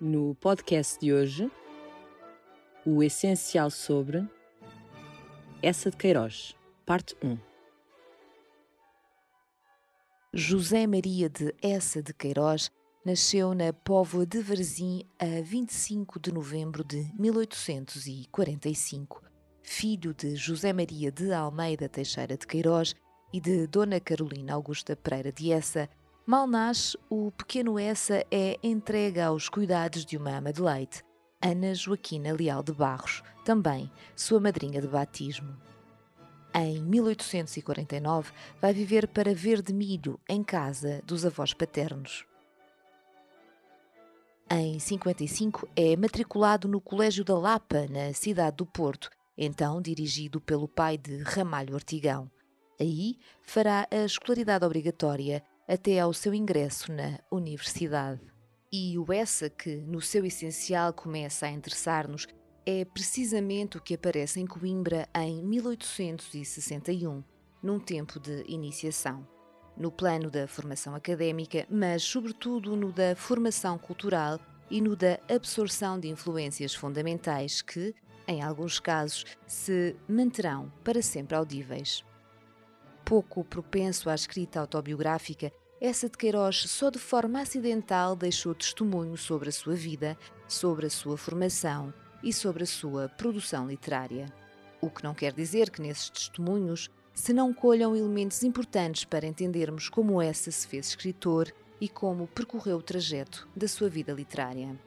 No podcast de hoje, o essencial sobre essa de Queiroz, parte 1. José Maria de Essa de Queiroz nasceu na Póvoa de Varzim a 25 de novembro de 1845, filho de José Maria de Almeida Teixeira de Queiroz e de Dona Carolina Augusta Pereira de Essa, mal nasce, o pequeno Essa é entregue aos cuidados de uma ama de leite, Ana Joaquina Leal de Barros, também sua madrinha de batismo. Em 1849, vai viver para Verde Milho, em casa dos avós paternos. Em 55 é matriculado no Colégio da Lapa, na cidade do Porto, então dirigido pelo pai de Ramalho Ortigão. Aí fará a escolaridade obrigatória até ao seu ingresso na universidade. E o essa que, no seu essencial, começa a interessar-nos é precisamente o que aparece em Coimbra em 1861, num tempo de iniciação. No plano da formação académica, mas sobretudo no da formação cultural e no da absorção de influências fundamentais que, em alguns casos, se manterão para sempre audíveis. Pouco propenso à escrita autobiográfica, essa de Queiroz só de forma acidental deixou testemunho sobre a sua vida, sobre a sua formação e sobre a sua produção literária. O que não quer dizer que nesses testemunhos se não colham elementos importantes para entendermos como essa se fez escritor e como percorreu o trajeto da sua vida literária.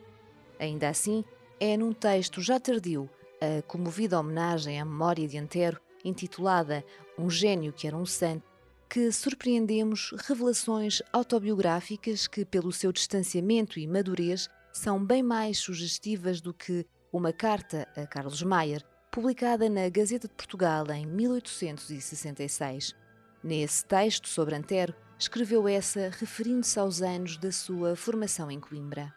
Ainda assim, é num texto já tardio, a comovida homenagem à memória de Antero, intitulada Um Gênio que era um Santo, que surpreendemos revelações autobiográficas que, pelo seu distanciamento e madurez, são bem mais sugestivas do que uma carta a Carlos Maier, publicada na Gazeta de Portugal em 1866. Nesse texto sobre Antero, escreveu essa referindo-se aos anos da sua formação em Coimbra.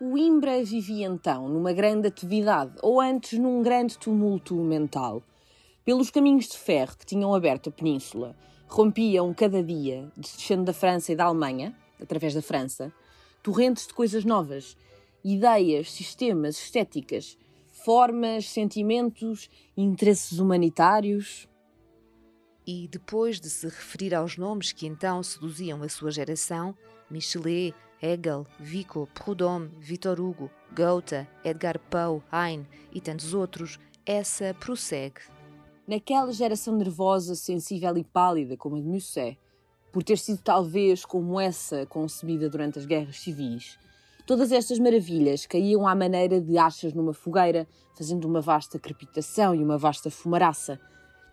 O Imbra vivia então numa grande atividade, ou antes num grande tumulto mental. Pelos caminhos de ferro que tinham aberto a península, rompiam cada dia, descendo da França e da Alemanha, através da França, torrentes de coisas novas, ideias, sistemas, estéticas, formas, sentimentos, interesses humanitários. E depois de se referir aos nomes que então seduziam a sua geração, Michelet, Hegel, Vico, Proudhon, Victor Hugo, Goethe, Edgar Poe, Heine e tantos outros, essa prossegue. Naquela geração nervosa, sensível e pálida como a de Musset, por ter sido talvez como essa concebida durante as guerras civis, Todas estas maravilhas caíam à maneira de achas numa fogueira, fazendo uma vasta crepitação e uma vasta fumaraça,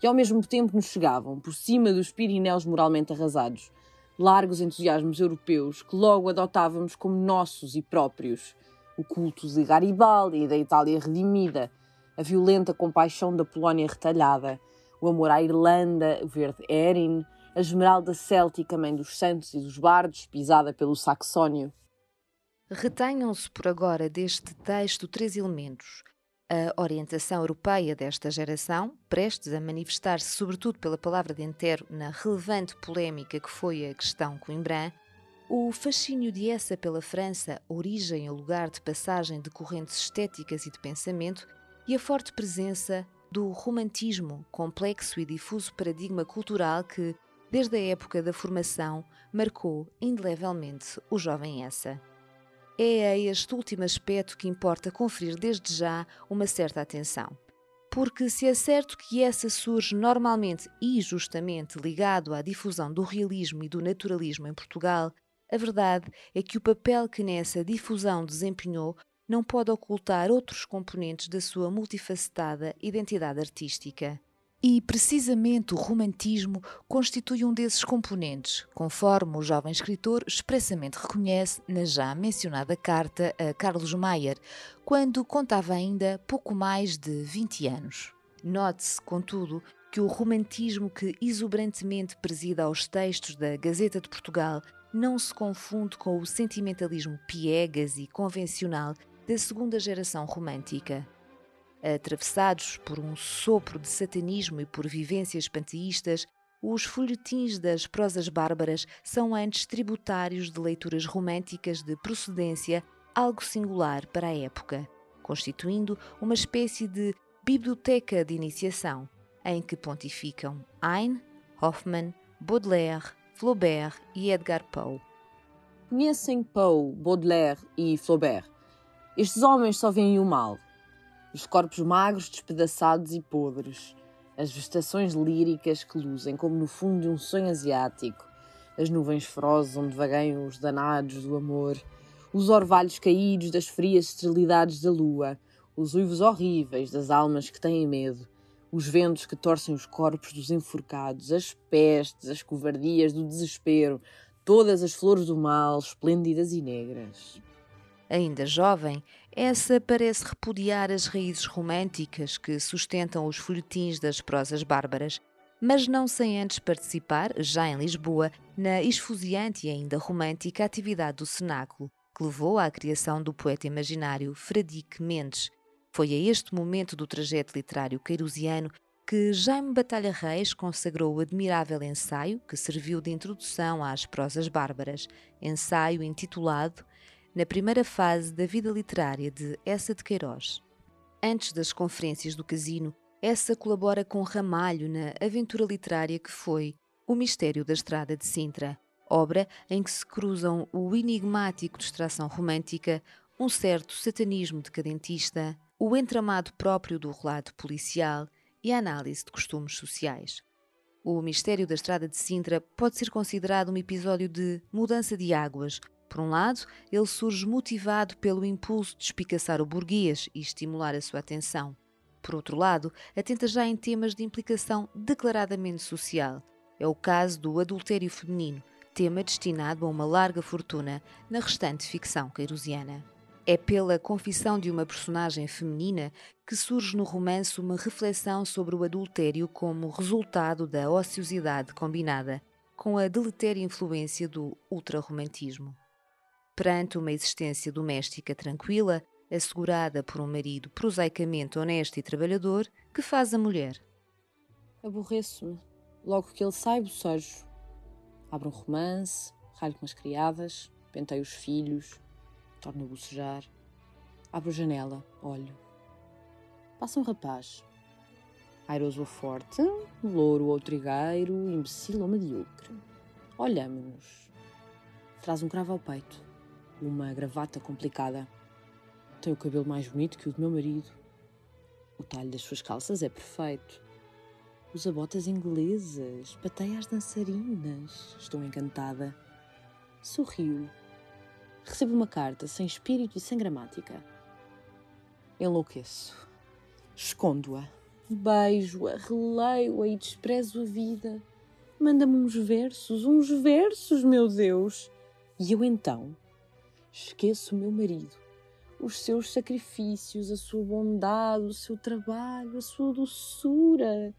e ao mesmo tempo nos chegavam, por cima dos Pirineus moralmente arrasados, largos entusiasmos europeus que logo adotávamos como nossos e próprios. O culto de Garibaldi e da Itália redimida, a violenta compaixão da Polónia retalhada, o amor à Irlanda, verde Erin, a esmeralda céltica, mãe dos santos e dos bardos, pisada pelo saxónio. Retenham-se por agora deste texto três elementos. A orientação europeia desta geração, prestes a manifestar-se sobretudo pela palavra de Antero na relevante polémica que foi a questão Coimbra, o fascínio de essa pela França, origem e lugar de passagem de correntes estéticas e de pensamento, e a forte presença do romantismo, complexo e difuso paradigma cultural que, desde a época da formação, marcou indelevelmente o jovem essa. É a este último aspecto que importa conferir desde já uma certa atenção. Porque se é certo que essa surge normalmente e justamente ligado à difusão do realismo e do naturalismo em Portugal, a verdade é que o papel que nessa difusão desempenhou não pode ocultar outros componentes da sua multifacetada identidade artística. E precisamente o romantismo constitui um desses componentes, conforme o jovem escritor expressamente reconhece na já mencionada carta a Carlos Maier, quando contava ainda pouco mais de 20 anos. Note-se, contudo, que o romantismo que exuberantemente presida aos textos da Gazeta de Portugal não se confunde com o sentimentalismo piegas e convencional da segunda geração romântica atravessados por um sopro de satanismo e por vivências panteístas, os folhetins das prosas bárbaras são antes tributários de leituras românticas de procedência algo singular para a época, constituindo uma espécie de biblioteca de iniciação, em que pontificam Heine, Hoffmann, Baudelaire, Flaubert e Edgar Poe. Conhecem Poe, Baudelaire e Flaubert? Estes homens só veem o mal. Os corpos magros, despedaçados e podres. As vegetações líricas que luzem como no fundo de um sonho asiático. As nuvens ferozes onde vagueiam os danados do amor. Os orvalhos caídos das frias esterilidades da lua. Os uivos horríveis das almas que têm medo os ventos que torcem os corpos dos enforcados, as pestes, as covardias do desespero, todas as flores do mal, esplêndidas e negras. Ainda jovem, essa parece repudiar as raízes românticas que sustentam os folhetins das prosas bárbaras, mas não sem antes participar, já em Lisboa, na esfuziante e ainda romântica atividade do cenáculo, que levou à criação do poeta imaginário Fradique Mendes, foi a este momento do trajeto literário queirusiano que Jaime Batalha Reis consagrou o admirável ensaio que serviu de introdução às prosas bárbaras, ensaio intitulado Na primeira fase da vida literária de Essa de Queiroz. Antes das conferências do Casino, essa colabora com Ramalho na aventura literária que foi O Mistério da Estrada de Sintra, obra em que se cruzam o enigmático de extração romântica, um certo satanismo decadentista, o entramado próprio do relato policial e a análise de costumes sociais. O mistério da Estrada de Sintra pode ser considerado um episódio de mudança de águas. Por um lado, ele surge motivado pelo impulso de espicaçar o burguês e estimular a sua atenção. Por outro lado, atenta já em temas de implicação declaradamente social. É o caso do adultério feminino, tema destinado a uma larga fortuna na restante ficção queirosiana. É pela confissão de uma personagem feminina que surge no romance uma reflexão sobre o adultério como resultado da ociosidade combinada com a deletéria influência do ultrarromantismo. Perante uma existência doméstica tranquila, assegurada por um marido prosaicamente honesto e trabalhador, que faz a mulher? Aborreço-me. Logo que ele sai, bocejo. Abro um romance, ralho com as criadas, penteio os filhos, torna a bocejar. Abro a janela, olho. Passa um rapaz. Airoso ou forte, louro ou trigueiro, imbecil ou medíocre. Olhamos-nos. Traz um cravo ao peito, uma gravata complicada. Tem o cabelo mais bonito que o do meu marido. O talho das suas calças é perfeito. Usa botas inglesas, pateia as dançarinas. Estou encantada. Sorriu recebo uma carta sem espírito e sem gramática. Enlouqueço. Escondo-a. Beijo-a, releio-a e desprezo a vida. Manda-me uns versos, uns versos, meu Deus! E eu então esqueço o meu marido, os seus sacrifícios, a sua bondade, o seu trabalho, a sua doçura.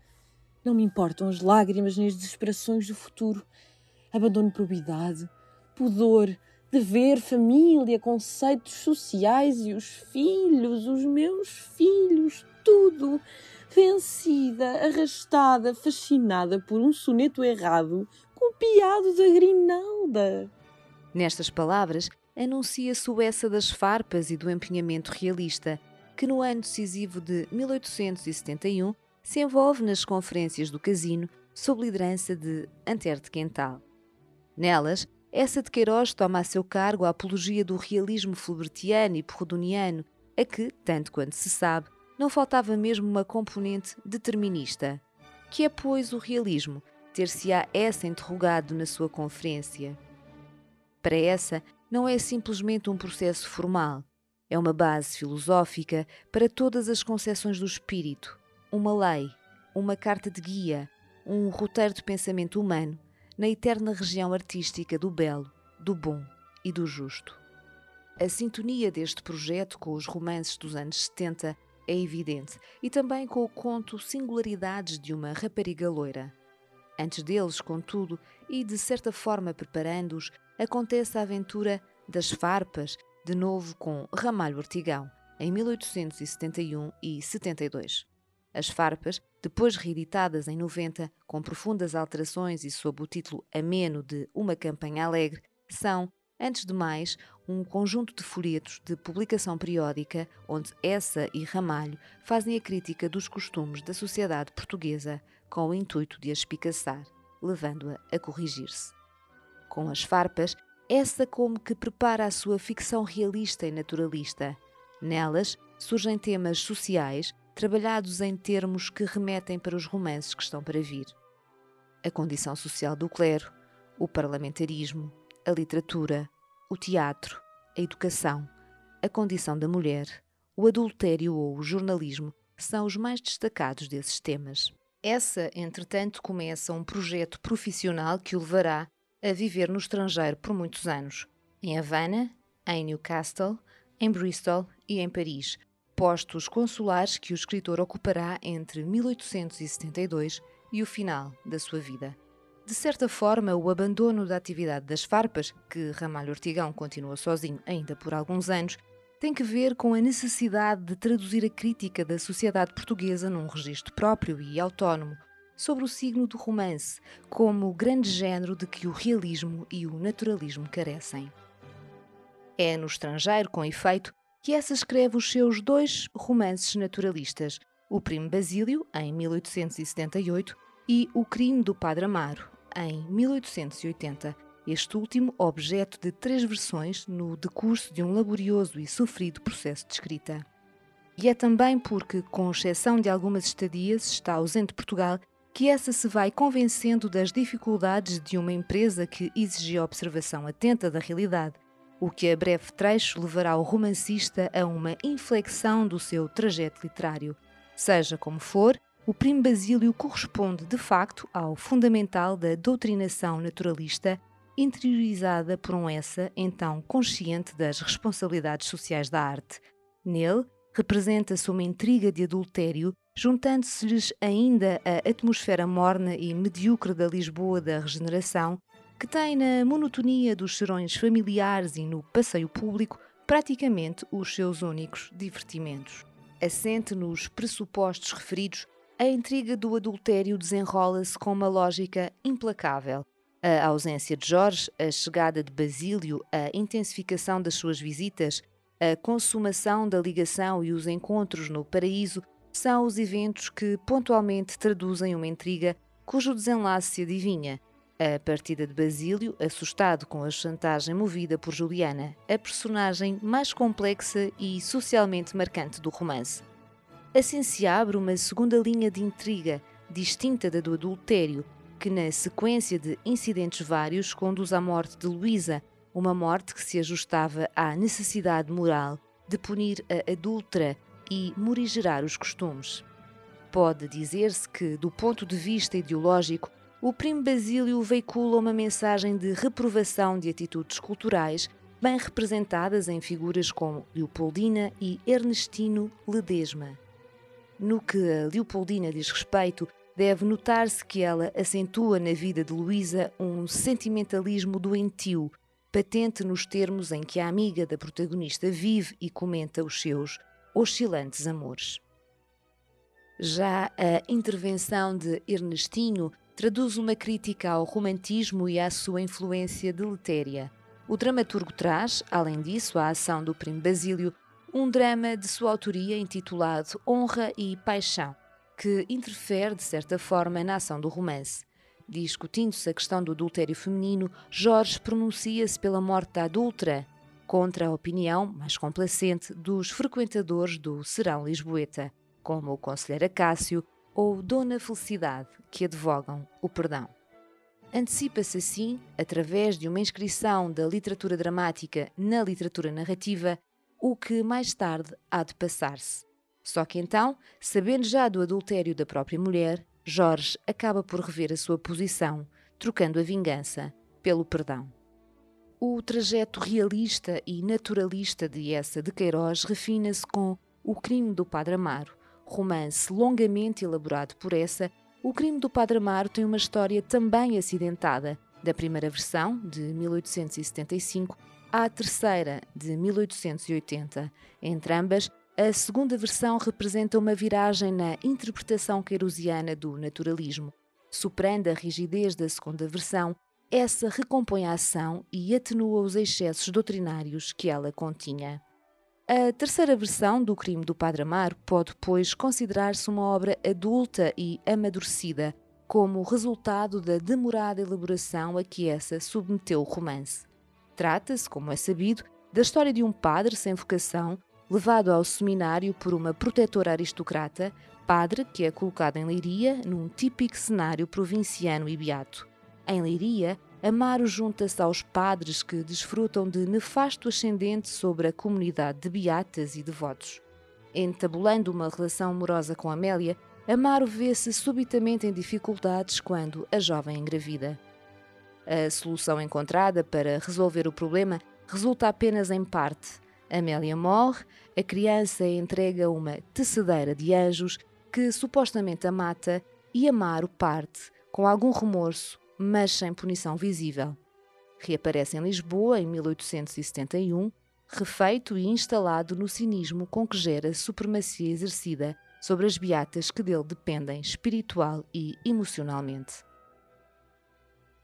Não me importam as lágrimas nem as desesperações do futuro. Abandono probidade, pudor, dever, família, conceitos sociais e os filhos, os meus filhos, tudo, vencida, arrastada, fascinada por um soneto errado, copiado da Grinalda. Nestas palavras, anuncia-se o essa das farpas e do empenhamento realista, que no ano decisivo de 1871 se envolve nas conferências do Casino sob liderança de Anter de Quental. Nelas, essa de Queiroz toma a seu cargo a apologia do realismo flubertiano e porrodoniano, a que, tanto quanto se sabe, não faltava mesmo uma componente determinista. Que é, pois, o realismo? Ter-se-á essa interrogado na sua conferência. Para essa, não é simplesmente um processo formal, é uma base filosófica para todas as concepções do espírito, uma lei, uma carta de guia, um roteiro de pensamento humano na eterna região artística do belo, do bom e do justo. A sintonia deste projeto com os romances dos anos 70 é evidente e também com o conto Singularidades de uma Rapariga Loira. Antes deles, contudo, e de certa forma preparando-os, acontece a aventura das Farpas, de novo com Ramalho Ortigão, em 1871 e 72. As farpas, depois reeditadas em 90 com profundas alterações e sob o título ameno de Uma Campanha Alegre, são, antes de mais, um conjunto de folhetos de publicação periódica onde essa e Ramalho fazem a crítica dos costumes da sociedade portuguesa com o intuito de a espicaçar, levando-a a, a corrigir-se. Com as farpas, essa como que prepara a sua ficção realista e naturalista. Nelas surgem temas sociais trabalhados em termos que remetem para os romances que estão para vir. A condição social do clero, o parlamentarismo, a literatura, o teatro, a educação, a condição da mulher, o adultério ou o jornalismo são os mais destacados desses temas. Essa, entretanto, começa um projeto profissional que o levará a viver no estrangeiro por muitos anos, em Havana, em Newcastle, em Bristol e em Paris, postos consulares que o escritor ocupará entre 1872 e o final da sua vida. De certa forma, o abandono da atividade das farpas, que Ramalho Ortigão continua sozinho ainda por alguns anos, tem que ver com a necessidade de traduzir a crítica da sociedade portuguesa num registro próprio e autónomo, sobre o signo do romance, como grande género de que o realismo e o naturalismo carecem. É no estrangeiro, com efeito, que essa escreve os seus dois romances naturalistas, O Primo Basílio, em 1878, e O Crime do Padre Amaro, em 1880, este último objeto de três versões no decurso de um laborioso e sofrido processo de escrita. E é também porque, com exceção de algumas estadias, está ausente Portugal que essa se vai convencendo das dificuldades de uma empresa que exigia observação atenta da realidade, o que a breve trecho levará o romancista a uma inflexão do seu trajeto literário. Seja como for, o Primo Basílio corresponde de facto ao fundamental da doutrinação naturalista, interiorizada por um essa então consciente das responsabilidades sociais da arte. Nele, representa-se uma intriga de adultério juntando-se-lhes ainda a atmosfera morna e medíocre da Lisboa da regeneração, que tem na monotonia dos serões familiares e no passeio público praticamente os seus únicos divertimentos. Assente nos pressupostos referidos, a intriga do adultério desenrola-se com uma lógica implacável. A ausência de Jorge, a chegada de Basílio, a intensificação das suas visitas, a consumação da ligação e os encontros no paraíso são os eventos que pontualmente traduzem uma intriga cujo desenlace se adivinha. A partida de Basílio, assustado com a chantagem movida por Juliana, a personagem mais complexa e socialmente marcante do romance. Assim se abre uma segunda linha de intriga, distinta da do adultério, que, na sequência de incidentes vários, conduz à morte de Luísa, uma morte que se ajustava à necessidade moral de punir a adulta e morigerar os costumes. Pode dizer-se que, do ponto de vista ideológico, o primo Basílio veicula uma mensagem de reprovação de atitudes culturais bem representadas em figuras como Leopoldina e Ernestino Ledesma. No que a Leopoldina diz respeito, deve notar-se que ela acentua na vida de Luísa um sentimentalismo doentio, patente nos termos em que a amiga da protagonista vive e comenta os seus oscilantes amores. Já a intervenção de Ernestinho traduz uma crítica ao romantismo e à sua influência deletéria. O dramaturgo traz, além disso, à ação do primo Basílio, um drama de sua autoria intitulado Honra e Paixão, que interfere, de certa forma, na ação do romance. Discutindo-se a questão do adultério feminino, Jorge pronuncia-se pela morte da adulta, contra a opinião mais complacente dos frequentadores do Serão Lisboeta, como o conselheiro Acácio ou Dona Felicidade, que advogam o perdão. Antecipa-se assim, através de uma inscrição da literatura dramática na literatura narrativa, o que mais tarde há de passar-se. Só que então, sabendo já do adultério da própria mulher, Jorge acaba por rever a sua posição, trocando a vingança pelo perdão. O trajeto realista e naturalista de essa de Queiroz refina-se com O Crime do Padre Amaro, romance longamente elaborado por essa. O Crime do Padre Amaro tem uma história também acidentada, da primeira versão, de 1875, à terceira, de 1880. Entre ambas, a segunda versão representa uma viragem na interpretação queirosiana do naturalismo. Superando a rigidez da segunda versão, essa recompõe a ação e atenua os excessos doutrinários que ela continha. A terceira versão do crime do Padre Amaro pode, pois, considerar-se uma obra adulta e amadurecida, como resultado da demorada elaboração a que essa submeteu o romance. Trata-se, como é sabido, da história de um padre sem vocação, levado ao seminário por uma protetora aristocrata, padre que é colocado em Leiria num típico cenário provinciano e beato. Em Leiria, Amaro junta-se aos padres que desfrutam de nefasto ascendente sobre a comunidade de beatas e devotos. Entabulando uma relação amorosa com Amélia, Amaro vê-se subitamente em dificuldades quando a jovem engravida. A solução encontrada para resolver o problema resulta apenas em parte. Amélia morre, a criança é entregue a uma tecedeira de anjos que supostamente a mata e Amaro parte, com algum remorso, mas sem punição visível. Reaparece em Lisboa em 1871, refeito e instalado no cinismo com que gera supremacia exercida sobre as beatas que dele dependem espiritual e emocionalmente.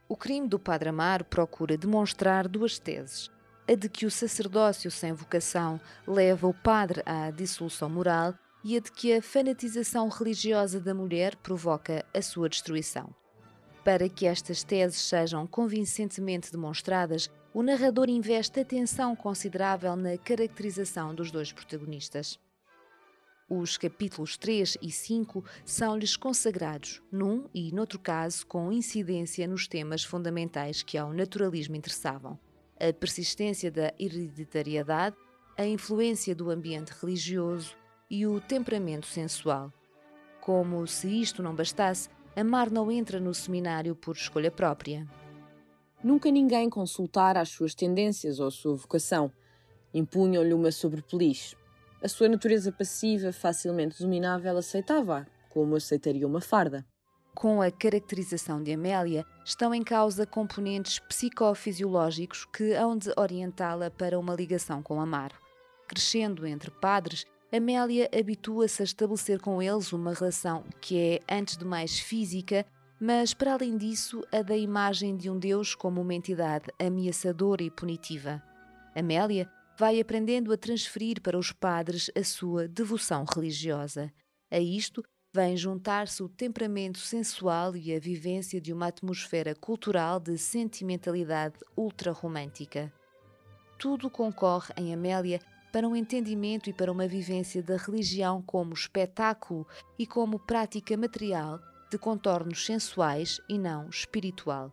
O crime do Padre Amaro procura demonstrar duas teses. A de que o sacerdócio sem vocação leva o padre à dissolução moral e a de que a fanatização religiosa da mulher provoca a sua destruição. Para que estas teses sejam convincentemente demonstradas, o narrador investe atenção considerável na caracterização dos dois protagonistas. Os capítulos 3 e 5 são-lhes consagrados, num e noutro caso, com incidência nos temas fundamentais que ao naturalismo interessavam: a persistência da hereditariedade, a influência do ambiente religioso e o temperamento sensual. Como se isto não bastasse, Amar não entra no seminário por escolha própria. Nunca ninguém consultara as suas tendências ou a sua vocação. Impunham-lhe uma sobrepeliz. A sua natureza passiva, facilmente dominável, aceitava como aceitaria uma farda. Com a caracterização de Amélia, estão em causa componentes psicofisiológicos que hão de orientá-la para uma ligação com Amaro. Crescendo entre padres, Amélia habitua-se a estabelecer com eles uma relação que é, antes de mais, física, mas, para além disso, a da imagem de um Deus como uma entidade ameaçadora e punitiva. Amélia vai aprendendo a transferir para os padres a sua devoção religiosa. A isto vem juntar-se o temperamento sensual e a vivência de uma atmosfera cultural de sentimentalidade ultra-romântica. Tudo concorre em Amélia para um entendimento e para uma vivência da religião como espetáculo e como prática material de contornos sensuais e não espiritual.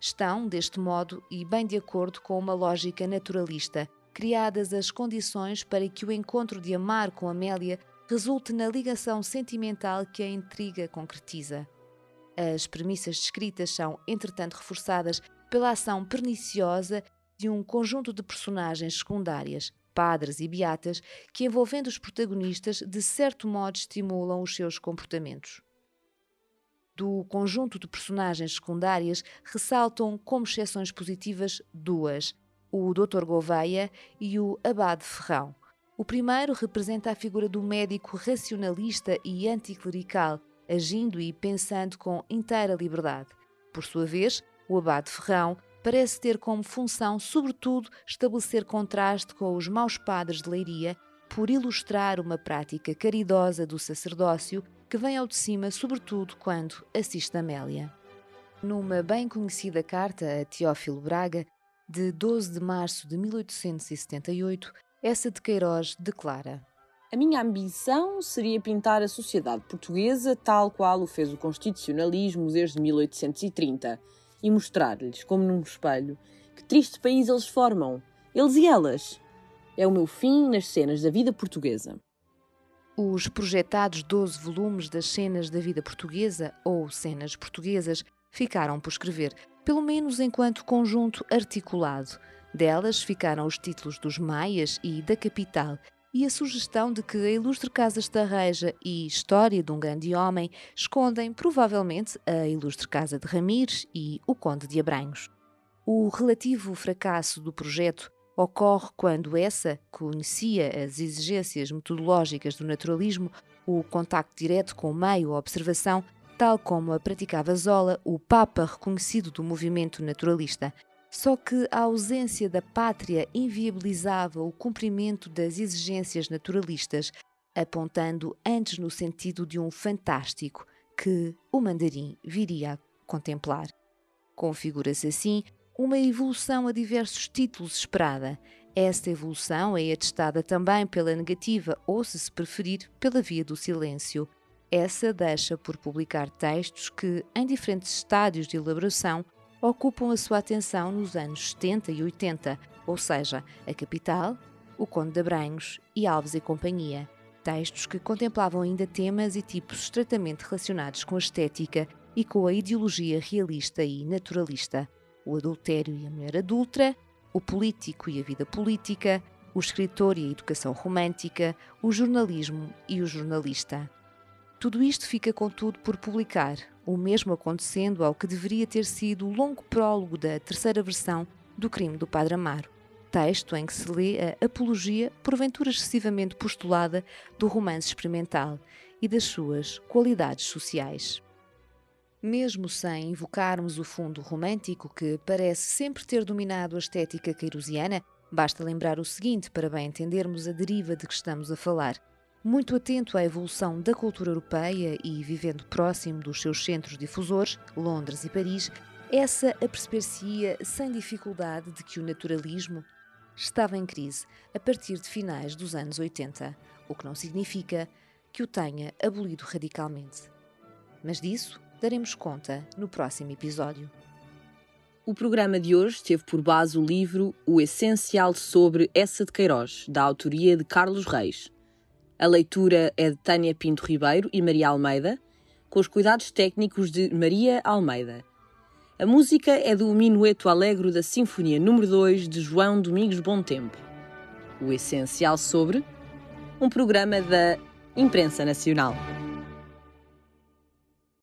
Estão, deste modo, e bem de acordo com uma lógica naturalista, criadas as condições para que o encontro de Amar com Amélia resulte na ligação sentimental que a intriga concretiza. As premissas descritas são, entretanto, reforçadas pela ação perniciosa de um conjunto de personagens secundárias, padres e beatas, que envolvendo os protagonistas, de certo modo estimulam os seus comportamentos. Do conjunto de personagens secundárias, ressaltam como exceções positivas duas: o Dr. Gouveia e o Abade Ferrão. O primeiro representa a figura do médico racionalista e anticlerical, agindo e pensando com inteira liberdade. Por sua vez, o Abade Ferrão parece ter como função, sobretudo, estabelecer contraste com os maus padres de Leiria, por ilustrar uma prática caridosa do sacerdócio que vem ao de cima, sobretudo quando assiste Amélia. Numa bem conhecida carta a Teófilo Braga, de 12 de março de 1878, essa de Queiroz declara: A minha ambição seria pintar a sociedade portuguesa tal qual o fez o constitucionalismo desde 1830 e mostrar-lhes, como num espelho, que triste país eles formam, eles e elas. É o meu fim nas cenas da vida portuguesa. Os projetados 12 volumes das cenas da vida portuguesa, ou cenas portuguesas, ficaram por escrever, pelo menos enquanto conjunto articulado. Delas ficaram os títulos dos Maias e da Capital, e a sugestão de que a ilustre Casa Estarreja e História de um Grande Homem escondem provavelmente a ilustre Casa de Ramires e o Conde de Abranhos. O relativo fracasso do projeto ocorre quando essa conhecia as exigências metodológicas do naturalismo, o contacto direto com o meio, a observação, tal como a praticava Zola, o Papa reconhecido do movimento naturalista. Só que a ausência da pátria inviabilizava o cumprimento das exigências naturalistas, apontando antes no sentido de um fantástico que o mandarim viria a contemplar. Configura-se assim uma evolução a diversos títulos esperada. Esta evolução é atestada também pela negativa ou, se se preferir, pela via do silêncio. Essa deixa por publicar textos que, em diferentes estádios de elaboração, ocupam a sua atenção nos anos 70 e 80, ou seja, A Capital, O Conde de Abranhos e Alves e Companhia. Textos que contemplavam ainda temas e tipos estreitamente relacionados com a estética e com a ideologia realista e naturalista. O adultério e a mulher adulta, o político e a vida política, o escritor e a educação romântica, o jornalismo e o jornalista. Tudo isto fica, contudo, por publicar, o mesmo acontecendo ao que deveria ter sido o longo prólogo da terceira versão do Crime do Padre Amaro, texto em que se lê a apologia, porventura excessivamente postulada, do romance experimental e das suas qualidades sociais. Mesmo sem invocarmos o fundo romântico que parece sempre ter dominado a estética queirosiana, basta lembrar o seguinte para bem entendermos a deriva de que estamos a falar – muito atento à evolução da cultura europeia e vivendo próximo dos seus centros difusores, Londres e Paris, essa aperceber-se-ia sem dificuldade de que o naturalismo estava em crise a partir de finais dos anos 80, o que não significa que o tenha abolido radicalmente. Mas disso daremos conta no próximo episódio. O programa de hoje teve por base o livro O Essencial sobre Essa de Queiroz, da autoria de Carlos Reis. A leitura é de Tânia Pinto Ribeiro e Maria Almeida, com os cuidados técnicos de Maria Almeida. A música é do Minueto Alegro da Sinfonia número 2 de João Domingos Bom Tempo. O essencial sobre um programa da Imprensa Nacional.